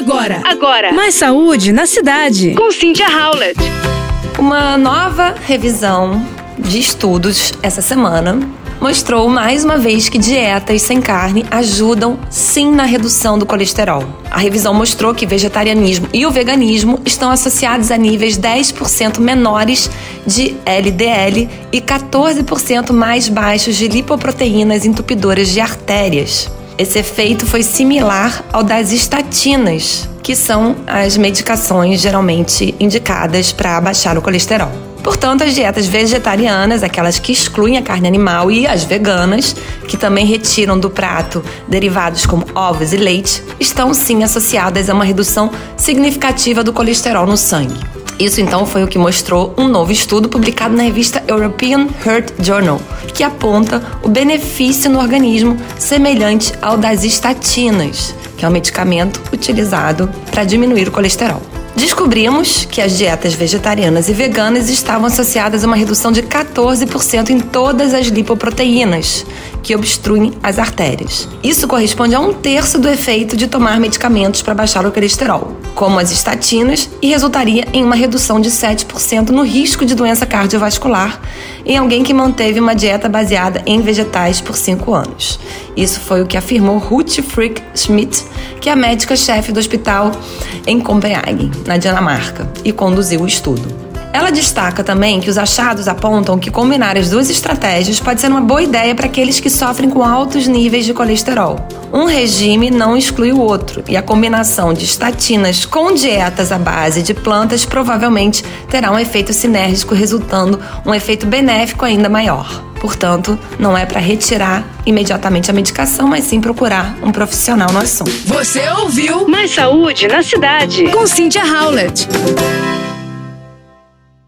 Agora, Agora, mais saúde na cidade. com Cynthia Howlett. Uma nova revisão de estudos essa semana mostrou mais uma vez que dietas sem carne ajudam sim na redução do colesterol. A revisão mostrou que vegetarianismo e o veganismo estão associados a níveis 10% menores de LDL e 14% mais baixos de lipoproteínas entupidoras de artérias. Esse efeito foi similar ao das estatinas, que são as medicações geralmente indicadas para abaixar o colesterol. Portanto, as dietas vegetarianas, aquelas que excluem a carne animal, e as veganas, que também retiram do prato derivados como ovos e leite, estão sim associadas a uma redução significativa do colesterol no sangue. Isso então foi o que mostrou um novo estudo publicado na revista European Heart Journal, que aponta o benefício no organismo semelhante ao das estatinas, que é um medicamento utilizado para diminuir o colesterol. Descobrimos que as dietas vegetarianas e veganas estavam associadas a uma redução de 14% em todas as lipoproteínas que obstruem as artérias. Isso corresponde a um terço do efeito de tomar medicamentos para baixar o colesterol, como as estatinas, e resultaria em uma redução de 7% no risco de doença cardiovascular em alguém que manteve uma dieta baseada em vegetais por 5 anos. Isso foi o que afirmou Ruth Frick Schmidt, que é a médica-chefe do hospital em Copenhagen, na Dinamarca, e conduziu o estudo. Ela destaca também que os achados apontam que combinar as duas estratégias pode ser uma boa ideia para aqueles que sofrem com altos níveis de colesterol. Um regime não exclui o outro, e a combinação de estatinas com dietas à base de plantas provavelmente terá um efeito sinérgico, resultando um efeito benéfico ainda maior. Portanto, não é para retirar imediatamente a medicação, mas sim procurar um profissional no assunto. Você ouviu Mais saúde na cidade. com Cynthia Howlett.